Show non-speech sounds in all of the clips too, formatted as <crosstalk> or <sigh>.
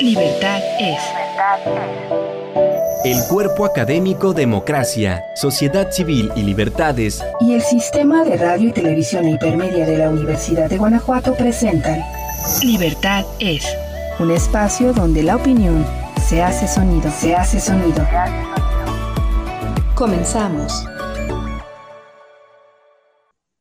Libertad es. El cuerpo académico Democracia, Sociedad Civil y Libertades y el Sistema de Radio y Televisión Hipermedia de la Universidad de Guanajuato presentan Libertad es. Un espacio donde la opinión se hace sonido, se hace sonido. Comenzamos.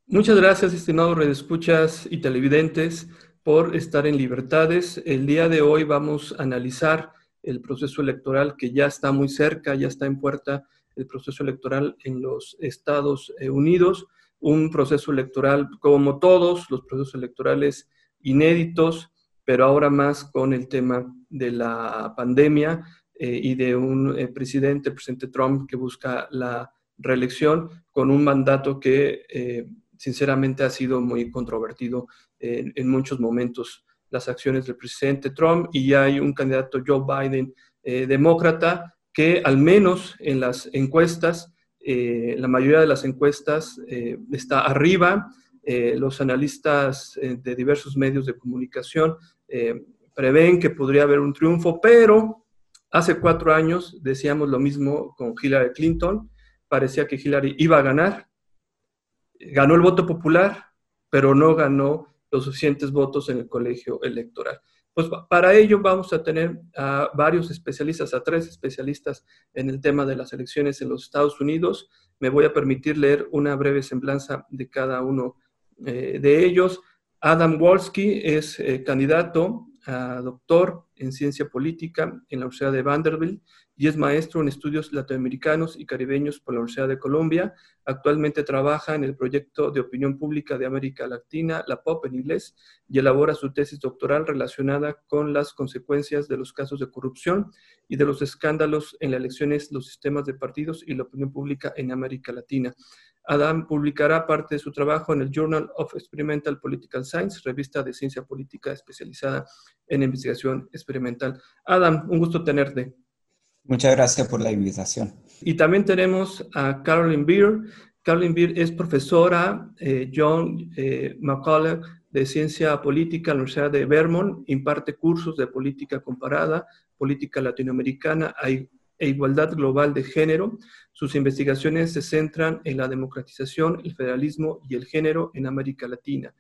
Muchas gracias, estimados redescuchas y televidentes por estar en Libertades. El día de hoy vamos a analizar el proceso electoral que ya está muy cerca, ya está en puerta el proceso electoral en los Estados eh, Unidos, un proceso electoral como todos los procesos electorales inéditos, pero ahora más con el tema de la pandemia eh, y de un eh, presidente, presidente Trump, que busca la reelección con un mandato que sinceramente ha sido muy controvertido en, muchos momentos las acciones del presidente Trump y ya hay un candidato Joe Biden eh, demócrata que al menos en las encuestas, eh, la mayoría de las encuestas eh, está arriba. los analistas de diversos medios de comunicación prevén que podría haber un triunfo, pero hace cuatro años decíamos lo mismo con Hillary Clinton. Parecía que Hillary iba a ganar. Ganó el voto popular, pero no ganó los suficientes votos en el colegio electoral. Pues para ello vamos a tener a varios especialistas, a tres especialistas en el tema de las elecciones en los Estados Unidos. Me voy a permitir leer una breve semblanza de cada uno eh, de ellos. Adam Wolski es eh, candidato a doctor en ciencia política en la Universidad de Vanderbilt y es maestro en estudios latinoamericanos y caribeños por la Universidad de Colombia. Actualmente trabaja en el proyecto de opinión pública de América Latina, la POP en inglés, y elabora su tesis doctoral relacionada con las consecuencias de los casos de corrupción y de los escándalos en las elecciones, los sistemas de partidos y la opinión pública en América Latina. Adam publicará parte de su trabajo en el Journal of Experimental Political Science, revista de ciencia política especializada en investigación experimental. Adam, un gusto tenerte. Muchas gracias por la invitación. Y también tenemos a Carolyn Beer. Carolyn Beer es profesora eh, John eh, McCullough de Ciencia Política en la Universidad de Vermont. Imparte cursos de política comparada, política latinoamericana e igualdad global de género. Sus investigaciones se centran en la democratización, el federalismo y el género en América Latina.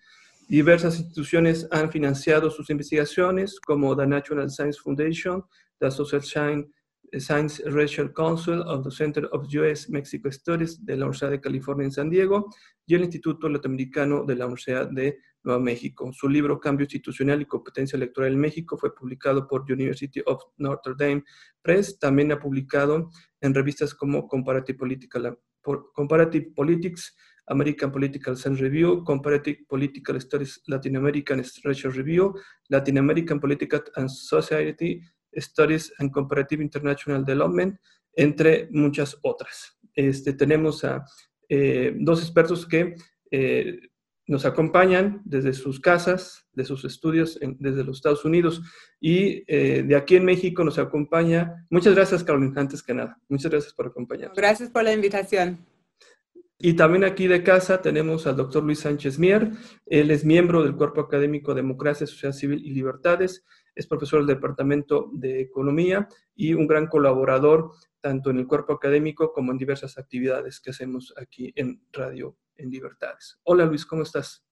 Diversas instituciones han financiado sus investigaciones, como the National Science Foundation, the Social Science Racial Council of the Center of U.S. Mexico Studies de la Universidad de California en San Diego y el Instituto Latinoamericano de la Universidad de Nueva México. Su libro Cambio Institucional y Competencia Electoral en México fue publicado por University of Notre Dame Press. También ha publicado en revistas como Comparative Politics, American Political Science Review, Comparative Political Studies Latin American Racial Review, Latin American Political and Society Studies and Comparative International Development, entre muchas otras. Este, tenemos a eh, dos expertos que eh, nos acompañan desde sus casas, de sus estudios desde los Estados Unidos y eh, de aquí en México nos acompaña. Muchas gracias, Carolina, antes que nada. Muchas gracias por acompañarnos. Gracias por la invitación. Y también aquí de casa tenemos al doctor Luis Sánchez Mier. Él es miembro del Cuerpo Académico Democracia, Sociedad Civil y Libertades es profesor del Departamento de Economía y un gran colaborador tanto en el cuerpo académico como en diversas actividades que hacemos aquí en Radio en Libertades. Hola Luis, ¿cómo estás?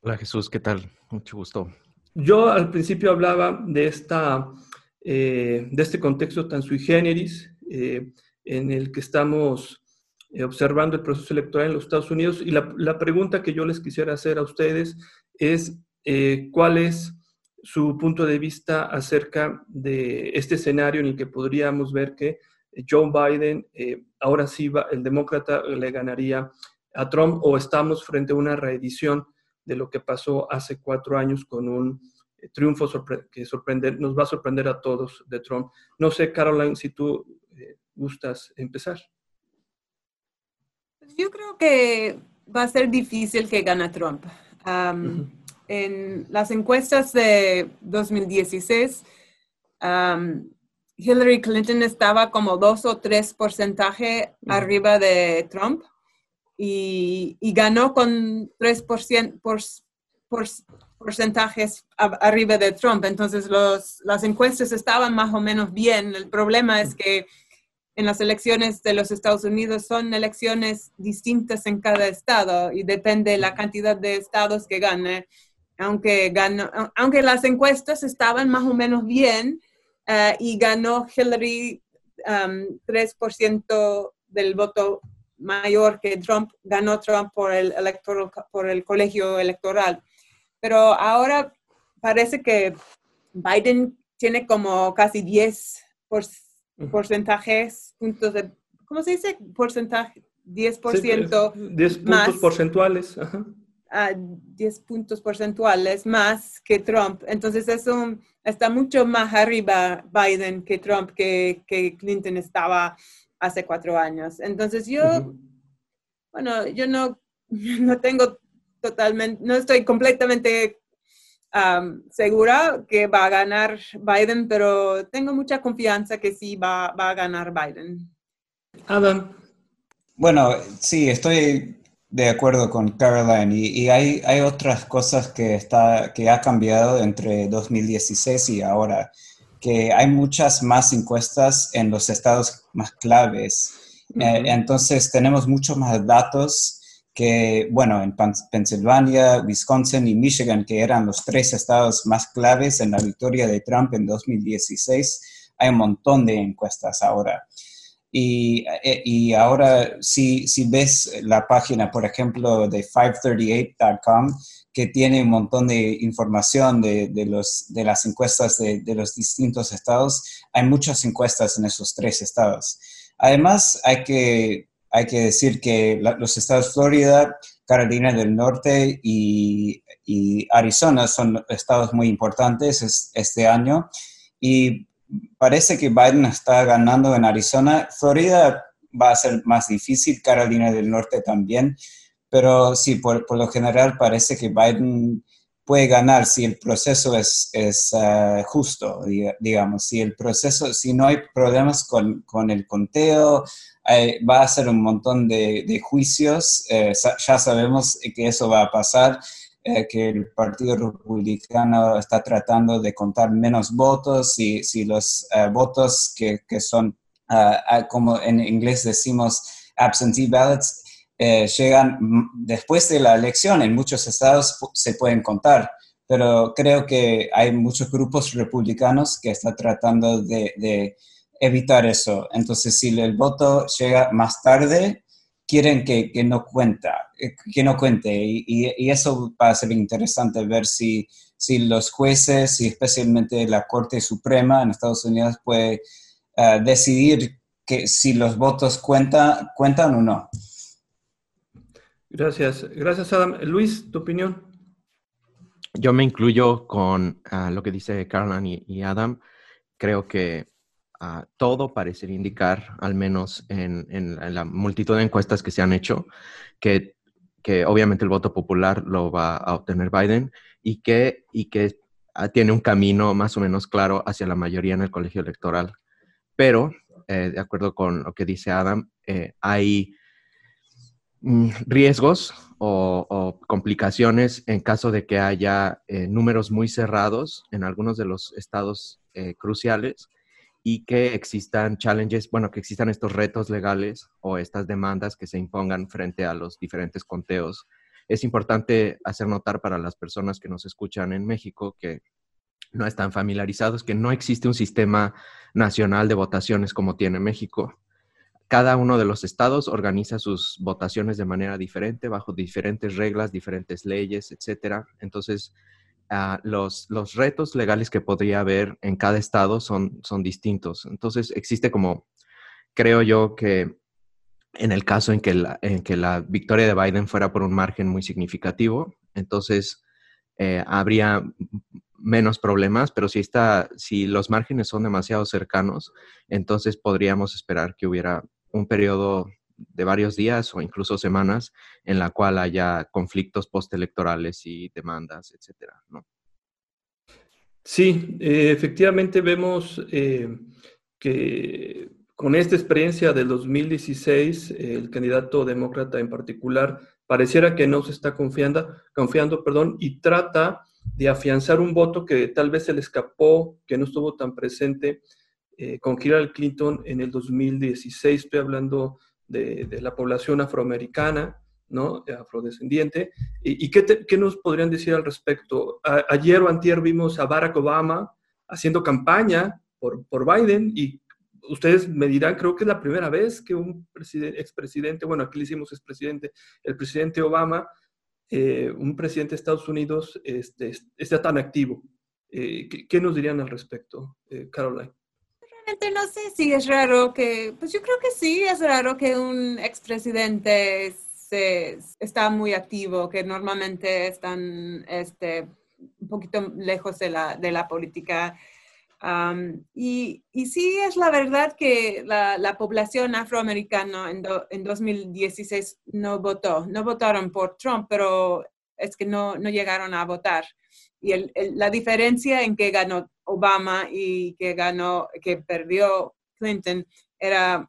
Hola Jesús, ¿qué tal? Mucho gusto. Yo al principio hablaba de, esta, eh, de este contexto tan sui generis eh, en el que estamos eh, observando el proceso electoral en los Estados Unidos y la, pregunta que yo les quisiera hacer a ustedes es cuál es su punto de vista acerca de este escenario en el que podríamos ver que Joe Biden, eh, ahora sí, va, el demócrata le ganaría a Trump o estamos frente a una reedición de lo que pasó hace cuatro años con un eh, triunfo que sorprender, nos va a sorprender a todos de Trump. No sé, Caroline, si tú eh, gustas empezar. Yo creo que va a ser difícil que gane Trump en las encuestas de 2016, um, Hillary Clinton estaba como dos o tres porcentaje arriba de Trump y, ganó con 3%, por, porcentajes arriba de Trump. Entonces, los, las encuestas estaban más o menos bien. El problema es que en las elecciones de los Estados Unidos son elecciones distintas en cada estado y depende la cantidad de estados que gane. Aunque, ganó, aunque las encuestas estaban más o menos bien eh, y ganó Hillary 3% um, del voto mayor que Trump, ganó Trump por el, electoral, por el colegio electoral. Pero ahora parece que Biden tiene como casi 10 porcentajes, puntos de, ¿cómo se dice? Porcentaje, 10%. 10 puntos porcentuales. 10 puntos porcentuales más que Trump. Entonces eso está mucho más arriba Biden que Trump, que, que Clinton estaba hace cuatro años. Entonces yo, bueno, yo no, <laughs> no tengo totalmente, no estoy completamente segura que va a ganar Biden, pero tengo mucha confianza que sí va, va a ganar Biden. Adam. Bueno, sí, estoy de acuerdo con Caroline y, hay, hay, otras cosas que, está, que ha cambiado entre 2016 y ahora, que hay muchas más encuestas en los estados más claves. Eh, entonces tenemos muchos más datos que, bueno, en Pensilvania, Wisconsin y Michigan, que eran los tres estados más claves en la victoria de Trump en 2016, hay un montón de encuestas ahora. Y, eh, y ahora, si, si ves la página, por ejemplo, de 538.com, que tiene un montón de información de, de, los, de las encuestas de, de, los distintos estados, hay muchas encuestas en esos tres estados. Además, hay que hay que decir que los estados Florida, Carolina del Norte y, Arizona son estados muy importantes este año. Y parece que Biden está ganando en Arizona. Florida va a ser más difícil, Carolina del Norte también, pero sí, por, lo general parece que Biden puede ganar si el proceso es, es eh, justo, digamos, si el proceso, si no hay problemas con, con el conteo, va a ser un montón de, juicios, eh, ya sabemos que eso va a pasar, eh, que el Partido Republicano está tratando de contar menos votos y si los eh, votos que, que son, ah, como en inglés decimos, absentee ballots, llegan después de la elección, en muchos estados se pueden contar. Pero creo que hay muchos grupos republicanos que están tratando de evitar eso. Entonces, si el voto llega más tarde, quieren que, que no cuenta, eh, que no cuente. Y, y, eso va a ser interesante ver si, si los jueces y especialmente la Corte Suprema en Estados Unidos puede uh, decidir que si los votos cuenta, cuentan o no. Gracias. Gracias, Adam. Luis, tu opinión. Yo me incluyo con uh, lo que dice Carlan y, y Adam. Creo que todo parecería indicar, al menos en, la multitud de encuestas que se han hecho, que, obviamente el voto popular lo va a obtener Biden y que, ah, tiene un camino más o menos claro hacia la mayoría en el colegio electoral. Pero, eh, de acuerdo con lo que dice Adam, eh, hay mm, riesgos o, complicaciones en caso de que haya eh, números muy cerrados en algunos de los estados cruciales y que existan challenges, bueno, que existan estos retos legales o estas demandas que se impongan frente a los diferentes conteos. Es importante hacer notar para las personas que nos escuchan en México que no están familiarizados, que no existe un sistema nacional de votaciones como tiene México. Cada uno de los estados organiza sus votaciones de manera diferente, bajo diferentes reglas, diferentes leyes, etcétera. Entonces, Ah, los, los, retos legales que podría haber en cada estado son, son distintos. Entonces, existe como, creo yo que en el caso en que, la, en que la victoria de Biden fuera por un margen muy significativo, entonces eh, habría menos problemas, pero si, está, si los márgenes son demasiado cercanos, entonces podríamos esperar que hubiera un periodo de varios días o incluso semanas en la cual haya conflictos postelectorales y demandas, etcétera, ¿no? Sí, eh, efectivamente vemos eh, que con esta experiencia del 2016, el candidato demócrata en particular pareciera que no se está confiando, confiando perdón, y trata de afianzar un voto que tal vez se le escapó, que no estuvo tan presente eh, con Hillary Clinton en el 2016. Estoy hablando de, la población afroamericana, ¿no? afrodescendiente. ¿Y, qué, nos podrían decir al respecto? ayer o antier vimos a Barack Obama haciendo campaña por, por Biden y ustedes me dirán, creo que es la primera vez que un expresidente, bueno, aquí le hicimos expresidente, el presidente Obama, eh, un presidente de Estados Unidos, este, está tan activo. Eh, ¿qué, nos dirían al respecto, eh, Caroline? Realmente no sé si es raro que, pues yo creo que sí, es raro que un expresidente se, está muy activo, que normalmente están este, un poquito lejos de la, de la política y, y, sí es la verdad que la, población afroamericana en, en, 2016 no votó, no votaron por Trump, pero es que no, no llegaron a votar. Y el, la diferencia en que ganó Obama y que ganó, que perdió Clinton era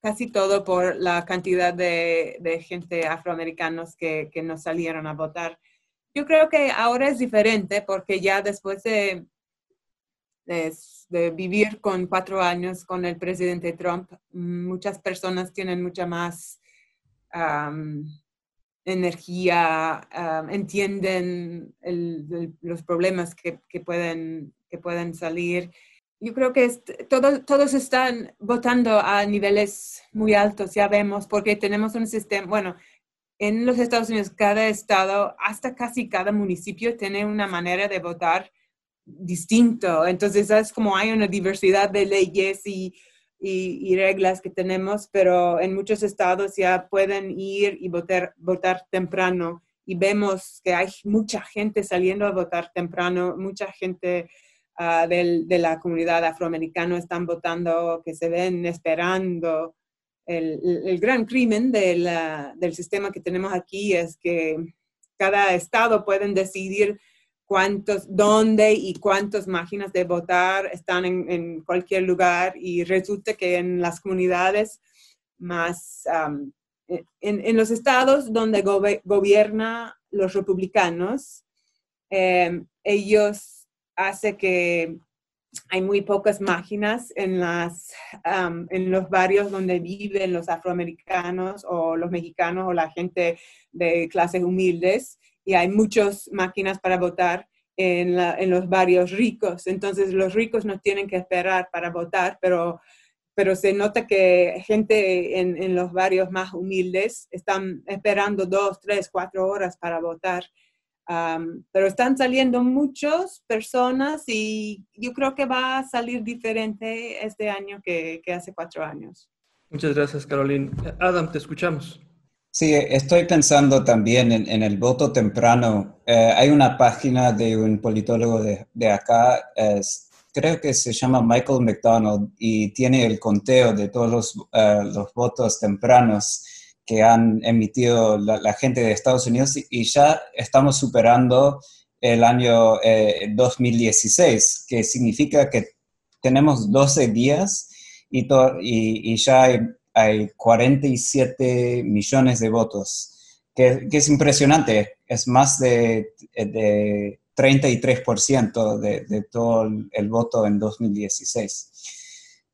casi todo por la cantidad de, gente afroamericanos que, no salieron a votar. Yo creo que ahora es diferente porque ya después de de, vivir con cuatro años con el presidente Trump, muchas personas tienen mucha más energía, entienden los problemas que, pueden, que pueden salir. Yo creo que todos están votando a niveles muy altos, ya vemos, porque tenemos un sistema, bueno, en los Estados Unidos cada estado, hasta casi cada municipio tiene una manera de votar distinto. Entonces, es como hay una diversidad de leyes y, y, reglas que tenemos, pero en muchos estados ya pueden ir y votar, votar temprano. Y vemos que hay mucha gente saliendo a votar temprano, mucha gente uh, del, de la comunidad afroamericana están votando, que se ven esperando. El, el, gran crimen del, del sistema que tenemos aquí es que cada estado pueden decidir cuántos, dónde y cuántas máquinas de votar están en, cualquier lugar y resulta que en las comunidades más, e, en, los estados donde gobierna los republicanos, em, ellos hacen que hay muy pocas máquinas en, las, en los barrios donde viven los afroamericanos o los mexicanos o la gente de clases humildes y hay muchas máquinas para votar en, los barrios ricos. Entonces los ricos no tienen que esperar para votar, pero, pero se nota que gente en, los barrios más humildes están esperando dos, tres, cuatro horas para votar. Pero están saliendo muchas personas y yo creo que va a salir diferente este año que, que hace cuatro años. Muchas gracias, Caroline. Adam, te escuchamos. Sí, estoy pensando también en, el voto temprano. Eh, hay una página de un politólogo de, acá, creo que se llama Michael McDonald, y tiene el conteo de todos los, eh, los votos tempranos que han emitido la, gente de Estados Unidos y, ya estamos superando el año 2016, eh, que significa que tenemos 12 días y, ya hay hay 47 millones de votos, que, es impresionante, es más de, de 33% de, de, todo el, voto en 2016.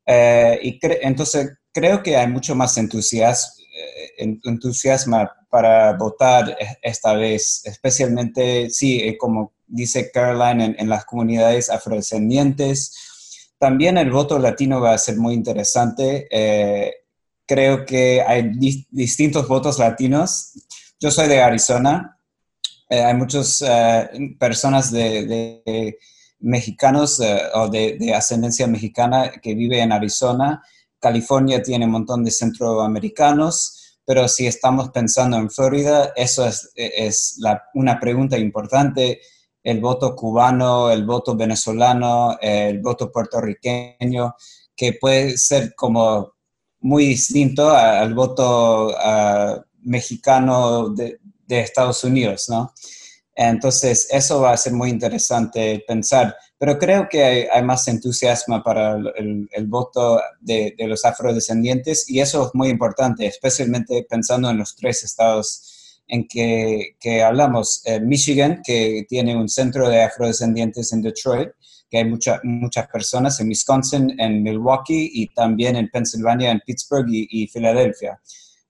Eh, y entonces creo que hay mucho más entusiasmo, entusiasmo para votar e, esta vez, especialmente, sí, eh, como dice Caroline, en, las comunidades afrodescendientes. También el voto latino va a ser muy interesante. Eh, creo que hay distintos votos latinos. Yo soy de Arizona. Eh, hay muchas personas de, mexicanos o de, ascendencia mexicana que viven en Arizona. California tiene un montón de centroamericanos, pero si estamos pensando en Florida, eso es, es una pregunta importante. El voto cubano, el voto venezolano, el voto puertorriqueño, que puede ser como muy distinto al voto mexicano de, Estados Unidos, ¿no? Entonces, eso va a ser muy interesante pensar, pero creo que hay, más entusiasmo para el, voto de, los afrodescendientes y eso es muy importante, especialmente pensando en los tres estados en que, que hablamos eh, Michigan, que tiene un centro de afrodescendientes en Detroit, que hay muchas muchas personas en Wisconsin, en Milwaukee y también en Pensilvania, en Pittsburgh y, Filadelfia.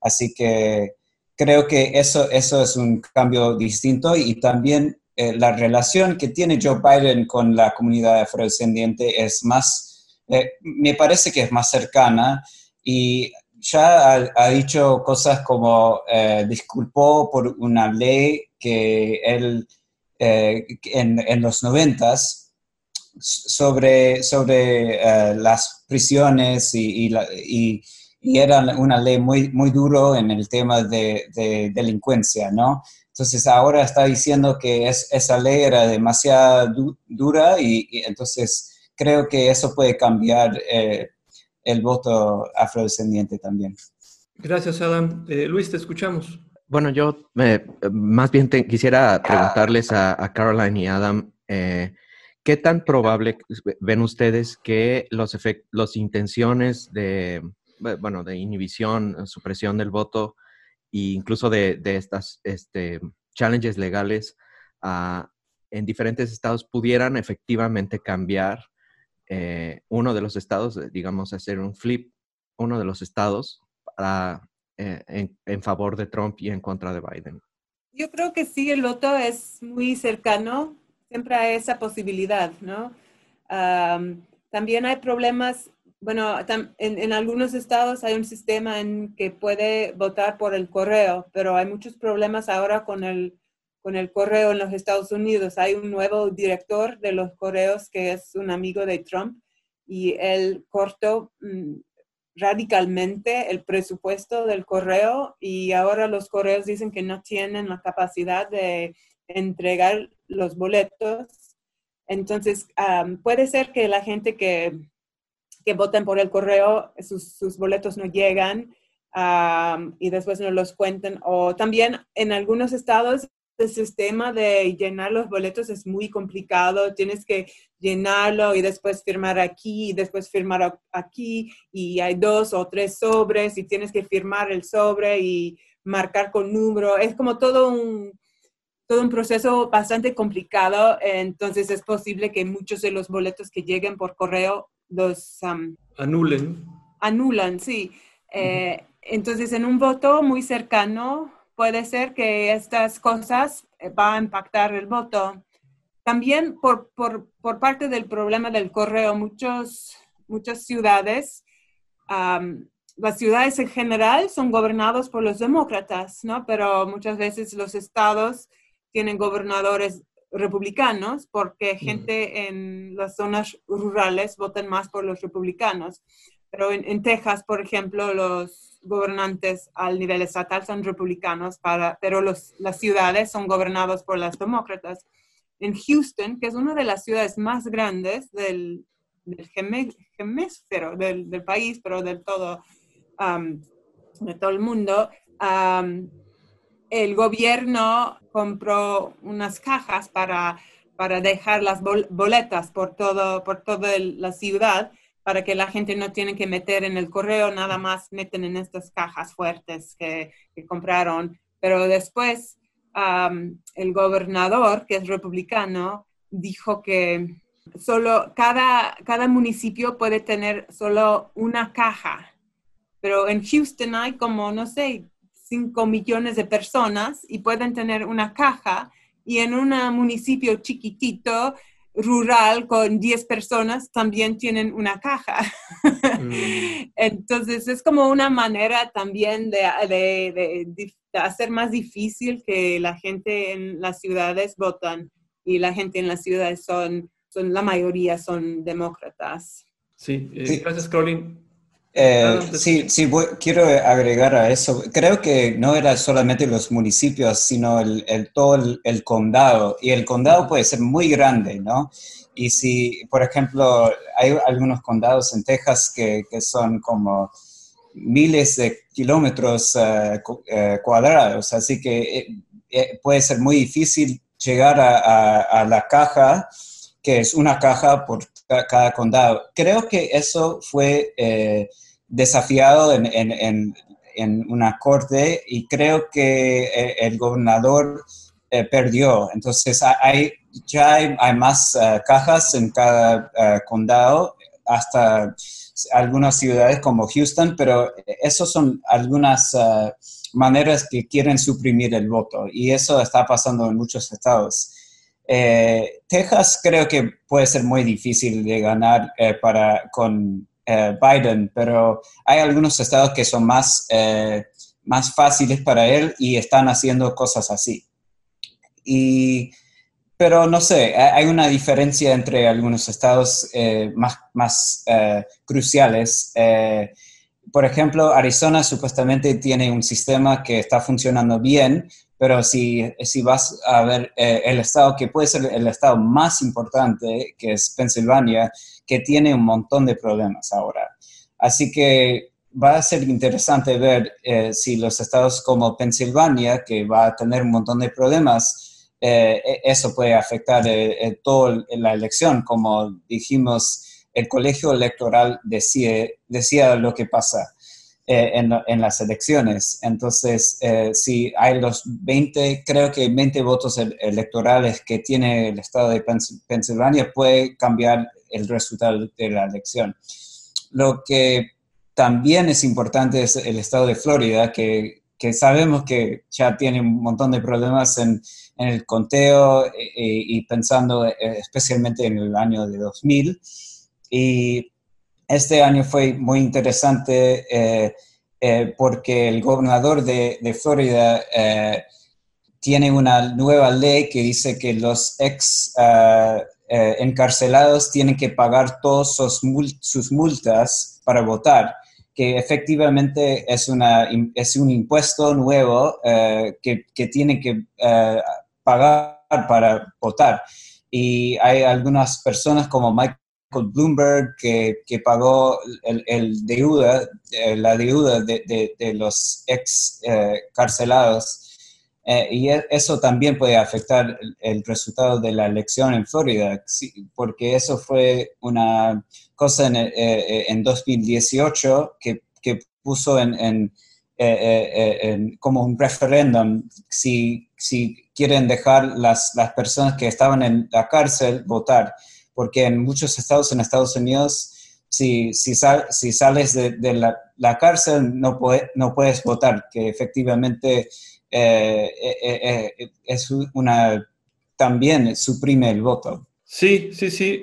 Así que creo que eso, eso es un cambio distinto y también eh, la relación que tiene Joe Biden con la comunidad afrodescendiente es más, eh, me parece que es más cercana y ya ha, dicho cosas como eh, disculpó por una ley que él en, en, los noventas sobre, sobre las prisiones y, y, y, era una ley muy, muy duro en el tema de, de delincuencia, ¿no? Entonces ahora está diciendo que esa ley era demasiado dura y, entonces creo que eso puede cambiar eh, el voto afrodescendiente también. Gracias, Adam. Eh, Luis, te escuchamos. Bueno, yo más bien quisiera preguntarles a, Caroline y Adam, eh, ¿qué tan probable ven ustedes que los, los intenciones de, bueno, de inhibición, supresión del voto, e incluso de, de estas este, challenges legales ah, en diferentes estados pudieran efectivamente cambiar eh, uno de los estados, eh, digamos, hacer un flip, uno de los estados eh, en, en, favor de Trump y en contra de Biden. Yo creo que sí, el voto es muy cercano, siempre hay esa posibilidad, ¿no? también hay problemas bueno, en, algunos estados hay un sistema en que puede votar por el correo, pero hay muchos problemas ahora con el, con el correo en los Estados Unidos. Hay un nuevo director de los correos que es un amigo de Trump y él cortó mm, radicalmente el presupuesto del correo y ahora los correos dicen que no tienen la capacidad de entregar los boletos. Entonces, puede ser que la gente que que voten por el correo, sus, boletos no llegan y después no los cuentan. O también en algunos estados el sistema de llenar los boletos es muy complicado. Tienes que llenarlo y después firmar aquí y después firmar aquí y hay dos o tres sobres y tienes que firmar el sobre y marcar con número. Es como todo un, todo un proceso bastante complicado. Entonces es posible que muchos de los boletos que lleguen por correo los anulen. Anulan, sí. Eh, entonces, en un voto muy cercano, puede ser que estas cosas eh, van a impactar el voto. También por, por, por parte del problema del correo, muchos, muchas ciudades, las ciudades en general son gobernadas por los demócratas, ¿no? Pero muchas veces los estados tienen gobernadores republicanos porque gente en las zonas rurales votan más por los republicanos. Pero en, Texas, por ejemplo, los gobernantes al nivel estatal son republicanos, para, pero los, las ciudades son gobernadas por las demócratas. En Houston, que es una de las ciudades más grandes del, del hemisferio del, del, país, pero del todo, um, de todo el mundo, um, el gobierno compró unas cajas para, para dejar las boletas por, todo, por toda la ciudad para que la gente no tiene que meter en el correo, nada más meten en estas cajas fuertes que, compraron. Pero después el gobernador, que es republicano, dijo que solo cada, cada municipio puede tener solo una caja. Pero en Houston hay como, no sé, 5 millones de personas y pueden tener una caja y en un municipio chiquitito, rural, con 10 personas, también tienen una caja. Mm. <laughs> Entonces es como una manera también de, de, de, hacer más difícil que la gente en las ciudades votan y la gente en las ciudades son, son la mayoría son demócratas. Sí, eh, gracias, Caroline. Eh, sí, sí quiero agregar a eso. Creo que no era solamente los municipios, sino el, todo el, condado. Y el condado puede ser muy grande, ¿no? Y si, por ejemplo, hay algunos condados en Texas que, que son como miles de kilómetros eh, eh, cuadrados, así que puede ser muy difícil llegar a, a la caja, que es una caja por cada condado. Creo que eso fue eh, desafiado en, en una corte y creo que eh, el gobernador eh, perdió. Entonces hay, ya hay, más cajas en cada condado, hasta algunas ciudades como Houston, pero esas son algunas maneras que quieren suprimir el voto y eso está pasando en muchos estados. Texas creo que puede ser muy difícil de ganar para, con eh, Biden, pero hay algunos estados que son más, eh, más fáciles para él y están haciendo cosas así. Y, pero no sé, hay una diferencia entre algunos estados eh, más, más cruciales. por ejemplo, Arizona supuestamente tiene un sistema que está funcionando bien, pero si, si vas a ver el estado que puede ser el estado más importante, que es Pensilvania, que tiene un montón de problemas ahora. Así que va a ser interesante ver eh, si los estados como Pensilvania, que va a tener un montón de problemas, eh, e-, eso puede afectar eh, toda la elección. Como dijimos, el colegio electoral decía, decía lo que pasa en, en, las elecciones. Entonces, si hay los 20, creo que 20 votos electorales que tiene el estado de Pensilvania, puede cambiar el resultado de la elección. Lo que también es importante es el estado de Florida, que, que sabemos que ya tiene un montón de problemas en, en el conteo eh, eh, y pensando eh, especialmente en el año de 2000. Y este año fue muy interesante porque el gobernador de, Florida tiene una nueva ley que dice que los ex eh, encarcelados tienen que pagar todas sus, multas para votar, que efectivamente es, un impuesto nuevo eh, que, que tienen que eh, pagar para votar. Y hay algunas personas como Michael Bloomberg que, que pagó el, deuda, la deuda de, de, los ex carcelados. Eh, y e, eso también puede afectar el, resultado de la elección en Florida, porque eso fue una cosa en, 2018 eh, eh, que, que puso en, como un referéndum si, si quieren dejar las, las personas que estaban en la cárcel votar, porque en muchos estados en Estados Unidos si, si, si sales de, la, la, cárcel no, puede, no puedes votar, que efectivamente eh, eh, eh, es una, también suprime el voto. Sí, sí, sí.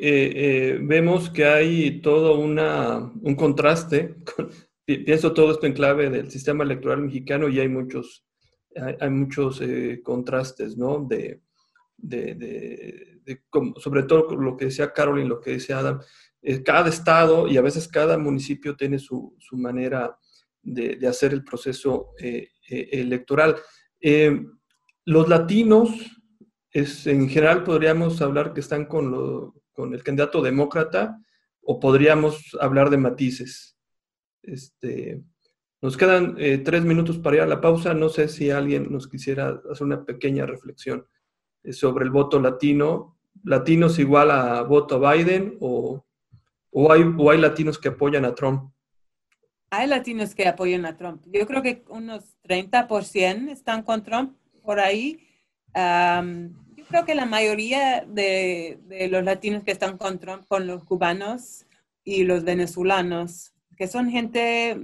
vemos que hay todo una, un contraste. pienso todo esto en clave del sistema electoral mexicano y hay muchos, hay, muchos contrastes, ¿no? De, de, de, sobre todo lo que decía Carolyn, lo que decía Adam. cada estado y a veces cada municipio tiene su, manera de, hacer el proceso electoral. Eh, los latinos, en general podríamos hablar que están con, el candidato demócrata o podríamos hablar de matices. Este, nos quedan eh, tres minutos para ir a la pausa. No sé si alguien nos quisiera hacer una pequeña reflexión eh, sobre el voto latino. ¿Latinos igual a voto a Biden o, o, hay, o hay latinos que apoyan a Trump? hay latinos que apoyan a Trump. Yo creo que unos 30% están con Trump por ahí. yo creo que la mayoría de, los latinos que están con Trump, con los cubanos y los venezolanos, que son gente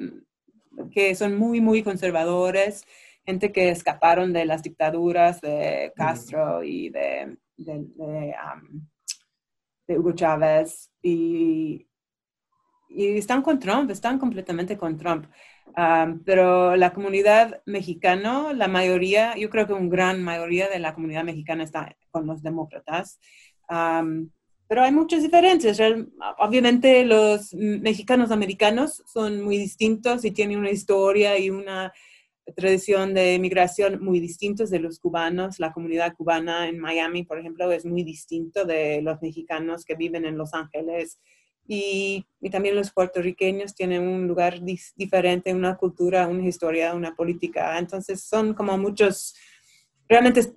que son muy, muy conservadores, gente que escaparon de las dictaduras de Castro y de, de Hugo Chávez. Y y están con Trump, están completamente con Trump. pero la comunidad mexicana, la mayoría, yo creo que una gran mayoría de la comunidad mexicana está con los demócratas. pero hay muchas diferencias. Obviamente los mexicanos americanos son muy distintos y tienen una historia y una tradición de migración muy distintos de los cubanos. La comunidad cubana en Miami, por ejemplo, es muy distinto de los mexicanos que viven en Los Ángeles y, también los puertorriqueños tienen un lugar diferente, una cultura, una historia, una política. Entonces son como muchos, realmente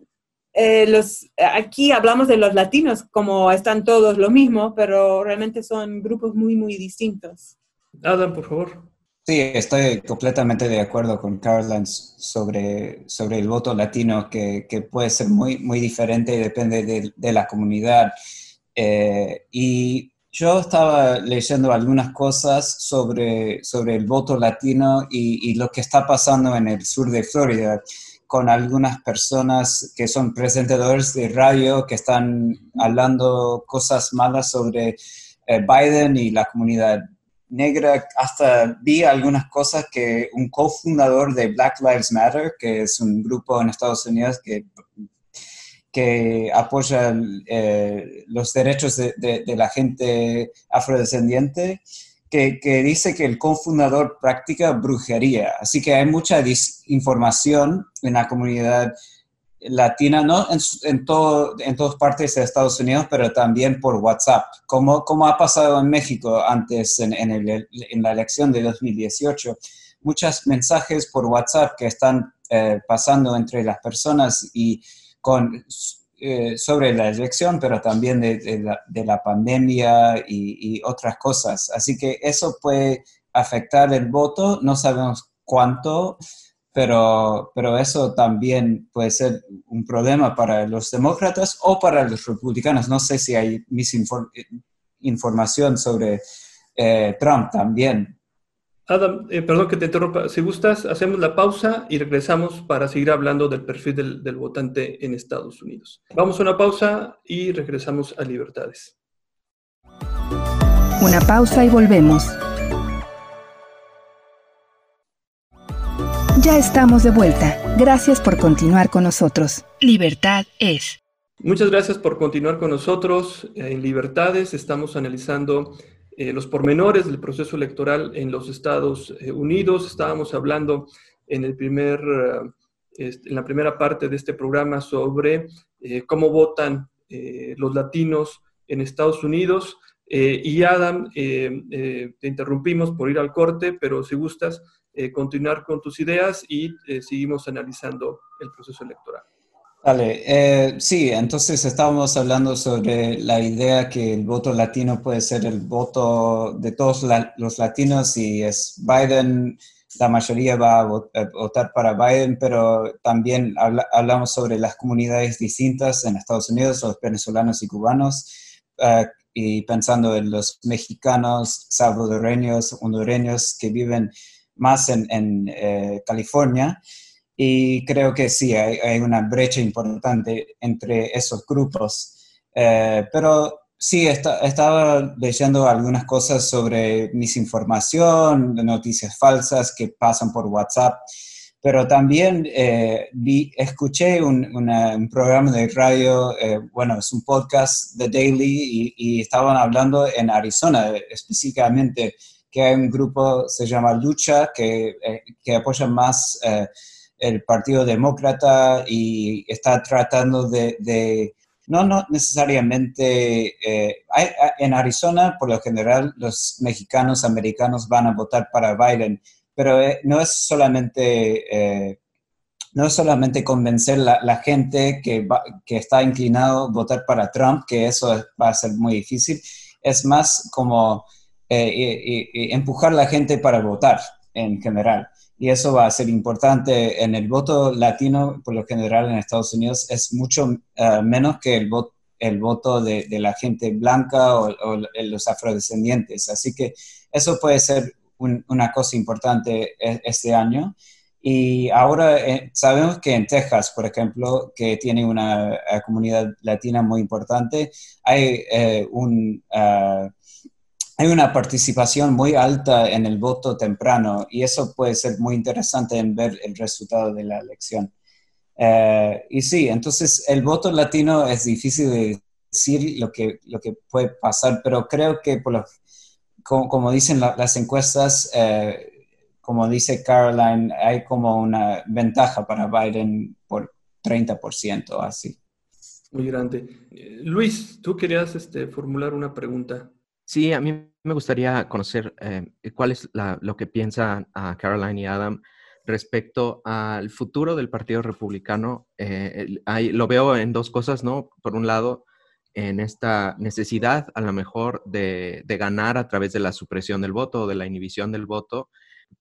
eh, los, aquí hablamos de los latinos como están todos lo mismo, pero realmente son grupos muy, muy distintos. Adam, por favor. Sí, estoy completamente de acuerdo con Caroline sobre, sobre el voto latino, que, que puede ser muy, muy diferente depende de, de la comunidad. Eh, y yo estaba leyendo algunas cosas sobre, sobre el voto latino y, y, lo que está pasando en el sur de Florida con algunas personas que son presentadores de radio que están hablando cosas malas sobre eh, Biden y la comunidad negra, hasta vi algunas cosas que un cofundador de Black Lives Matter, que es un grupo en Estados Unidos que, que apoya eh, los derechos de, de, la gente afrodescendiente, que, que, dice que el cofundador practica brujería. Así que hay mucha desinformación en la comunidad latina, no en, todo, en todas partes de Estados Unidos, pero también por WhatsApp, como, como ha pasado en México antes en, en, la elección de 2018. Muchos mensajes por WhatsApp que están eh, pasando entre las personas y con, eh, sobre la elección, pero también de, la, de la, pandemia y otras cosas. Así que eso puede afectar el voto, no sabemos cuánto, pero, pero eso también puede ser un problema para los demócratas o para los republicanos. No sé si hay misinformación sobre eh, Trump también. Adam, eh, perdón que te interrumpa. Si gustas, hacemos la pausa y regresamos para seguir hablando del perfil del, del votante en Estados Unidos. Vamos a una pausa y regresamos a Libertades. Una pausa y volvemos. Ya estamos de vuelta. Gracias por continuar con nosotros. Libertad es. Muchas gracias por continuar con nosotros. En Libertades estamos analizando eh, los pormenores del proceso electoral en los Estados eh, Unidos. Estábamos hablando en, el primer, uh, en la primera parte de este programa sobre eh, cómo votan eh, los latinos en Estados Unidos. y Adam, te interrumpimos por ir al corte, pero si gustas, eh, continuar con tus ideas y eh, seguimos analizando el proceso electoral. Vale, eh, sí, entonces estábamos hablando sobre la idea que el voto latino puede ser el voto de todos la, los latinos y es Biden, la mayoría va a votar para Biden, pero también habla, hablamos sobre las comunidades distintas en Estados Unidos, los venezolanos y cubanos, uh, y pensando en los mexicanos, salvadoreños, hondureños que viven más en, en eh, California. Y creo que sí, hay, hay, una brecha importante entre esos grupos. Eh, pero sí, está, estaba leyendo algunas cosas sobre misinformación, noticias falsas que pasan por WhatsApp. Pero también eh, vi, escuché un, una, un, programa de radio, eh, bueno, es un podcast, The Daily, y, y estaban hablando en Arizona específicamente que hay un grupo, se llama Lucha, que, eh, que apoya más eh, el Partido Demócrata y está tratando de, no, no necesariamente, eh, en Arizona, por lo general, los mexicanos americanos van a votar para Biden, pero no es solamente... No es solamente convencer la, la gente que, que está inclinado a votar para Trump, que eso va a ser muy difícil, es más como eh, y, y, empujar a la gente para votar en general. Y eso va a ser importante en el voto latino, por lo general en Estados Unidos, es mucho uh, menos que el, voto el voto de, de, la gente blanca o, o, los afrodescendientes. Así que eso puede ser un, una cosa importante e, este año. Y ahora eh, sabemos que en Texas, por ejemplo, que tiene una uh, comunidad latina muy importante, hay eh, un... Uh, hay una participación muy alta en el voto temprano y eso puede ser muy interesante en ver el resultado de la elección. Eh, y sí, entonces el voto latino es difícil de decir lo que, lo que puede pasar, pero creo que por lo, como, como, dicen la, las encuestas, eh, como dice Caroline, hay como una ventaja para Biden por 30%, así. Muy grande. Eh, Luis, tú querías este, formular una pregunta. Sí, a mí me gustaría conocer eh, cuál es la, lo que piensan uh, Caroline y Adam respecto al futuro del Partido Republicano. Eh, hay, lo veo en dos cosas, ¿no? Por un lado, en esta necesidad a lo mejor de, de, ganar a través de la supresión del voto o de la inhibición del voto,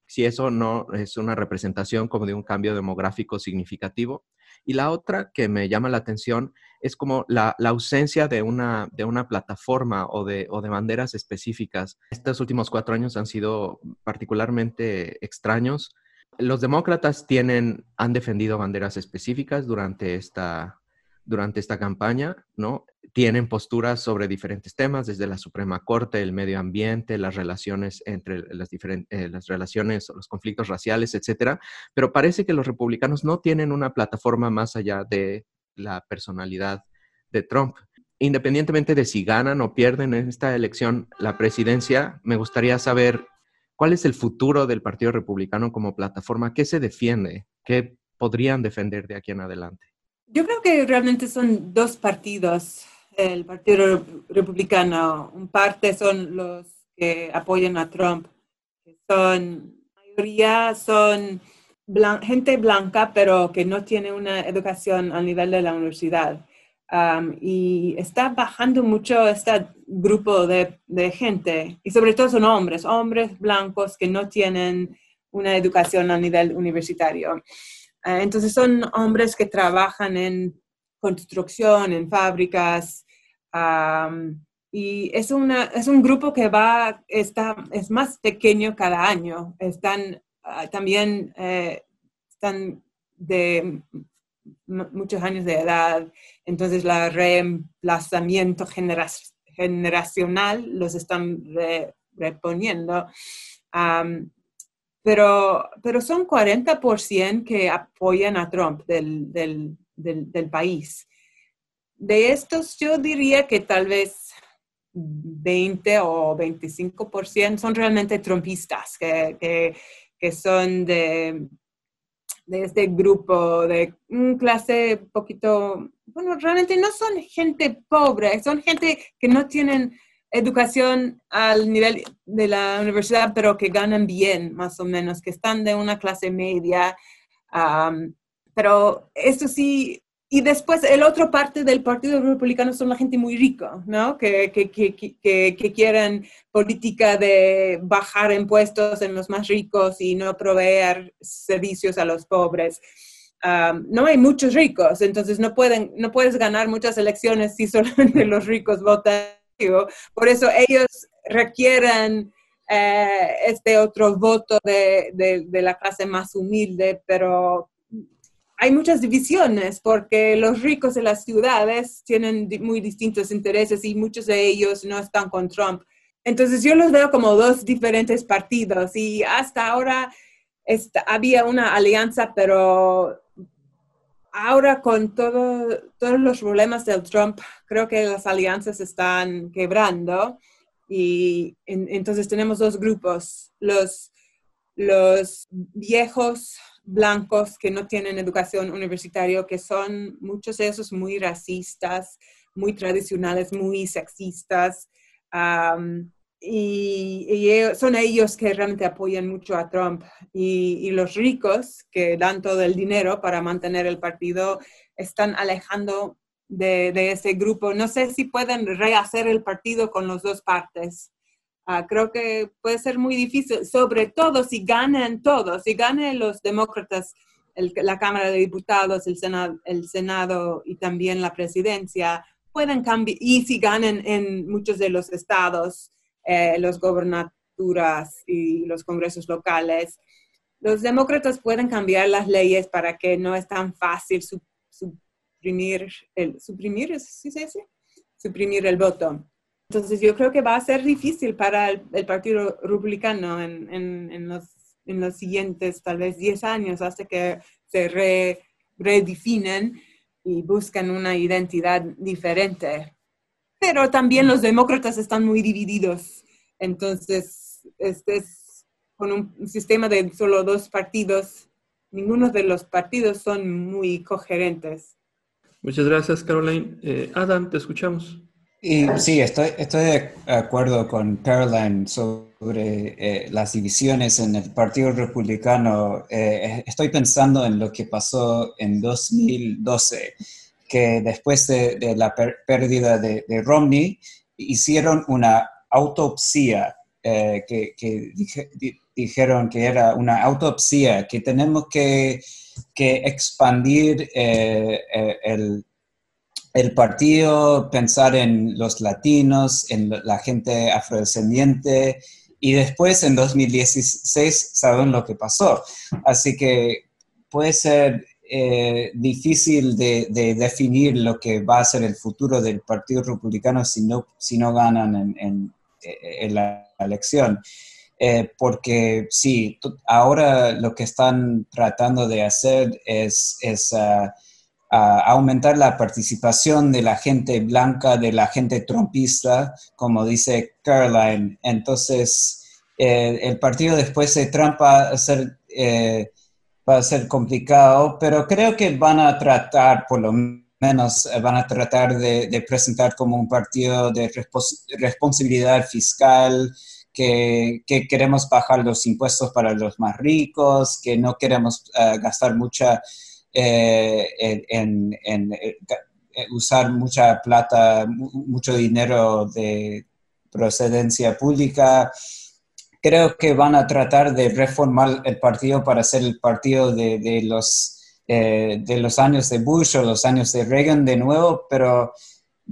si eso no es una representación como de un cambio demográfico significativo. Y la otra que me llama la atención es como la, ausencia de una, de una plataforma o de, o de banderas específicas. Estos últimos cuatro años han sido particularmente extraños. Los demócratas tienen, han defendido banderas específicas durante esta, durante esta campaña, ¿no? Tienen posturas sobre diferentes temas, desde la Suprema Corte, el medio ambiente, las relaciones entre las diferentes, eh, las relaciones, los conflictos raciales, etcétera. Pero parece que los republicanos no tienen una plataforma más allá de la personalidad de Trump. Independientemente de si ganan o pierden en esta elección la presidencia, me gustaría saber cuál es el futuro del Partido Republicano como plataforma, qué se defiende, qué podrían defender de aquí en adelante. Yo creo que realmente son dos partidos, el Partido Republicano. Un parte son los que apoyan a Trump, que son, la mayoría son gente blanca, pero que no tiene una educación a nivel de la universidad. y está bajando mucho este grupo de, de, gente, y sobre todo son hombres, hombres blancos que no tienen una educación a nivel universitario. Eh, entonces son hombres que trabajan en construcción, en fábricas, y es, una, es un grupo que va, está, es más pequeño cada año. Están ah, también eh, están de muchos años de edad, entonces el reemplazamiento generacional los están reponiendo pero, pero son 40% que apoyan a Trump del, del, del, país. De estos, yo diría que tal vez 20 o 25% son realmente trumpistas, que, que, que son de, de, este grupo de un clase poquito, bueno, realmente no son gente pobre, son gente que no tienen educación al nivel de la universidad, pero que ganan bien, más o menos, que están de una clase media. pero eso sí, y después el otro parte del Partido Republicano son la gente muy rica, ¿no? Que, que, que, que, quieren política de bajar impuestos en los más ricos y no proveer servicios a los pobres. no hay muchos ricos, entonces no, pueden, no puedes ganar muchas elecciones si <laughs> solamente los ricos votan por eso ellos requieren eh, este otro voto de, de, la clase más humilde, pero hay muchas divisiones porque los ricos de las ciudades tienen muy distintos intereses y muchos de ellos no están con Trump. Entonces yo los veo como dos diferentes partidos y hasta ahora había una alianza, pero ahora con todo, todos los problemas del Trump, creo que las alianzas están quebrando y entonces tenemos dos grupos, los, los viejos blancos que no tienen educación universitaria, que son muchos de esos muy racistas, muy tradicionales, muy sexistas. Y, son ellos que realmente apoyan mucho a Trump. Y, los ricos que dan todo el dinero para mantener el partido están alejando de, ese grupo. No sé si pueden rehacer el partido con las dos partes. Ah, creo que puede ser muy difícil, sobre todo si ganan todos, si ganan los demócratas la Cámara de Diputados, el Senado, el Senado y también la presidencia, pueden cambiar, y si ganan en muchos de los estados, eh, los gobernaturas y los congresos locales, los demócratas pueden cambiar las leyes para que no es tan fácil suprimir el, suprimir, ¿sí se dice? suprimir el voto. Entonces yo creo que va a ser difícil para el, Partido Republicano en, en, en, los, en, los, siguientes tal vez 10 años hasta que se redefinen y buscan una identidad diferente pero también los demócratas están muy divididos. Entonces, este es con un sistema de solo dos partidos, ninguno de los partidos son muy coherentes. Muchas gracias, Caroline. Eh, Adam, te escuchamos. Y, sí, estoy, estoy de acuerdo con Caroline sobre eh, las divisiones en el Partido Republicano. Eh, estoy pensando en lo que pasó en 2012 que después de, la pérdida de, Romney hicieron una autopsia eh, que, dijeron que era una autopsia, que tenemos que, expandir eh, eh, el, partido, pensar en los latinos, en la gente afrodescendiente, y después en 2016 saben lo que pasó. Así que puede ser difícil de, definir lo que va a ser el futuro del Partido Republicano si no, si no ganan en, la elección. Eh, porque sí, ahora lo que están tratando de hacer es, ah, ah, aumentar la participación de la gente blanca, de la gente trompista, como dice Caroline. Entonces, eh, el partido después de Trump va a ser va a ser complicado, pero creo que van a tratar, por lo menos, eh, van a tratar de, presentar como un partido de responsabilidad fiscal, que, queremos bajar los impuestos para los más ricos, que no queremos eh, gastar mucha eh, en, usar mucha plata, mucho dinero de procedencia pública. Creo que van a tratar de reformar el partido para ser el partido de, los, eh, de los años de Bush o los años de Reagan de nuevo, pero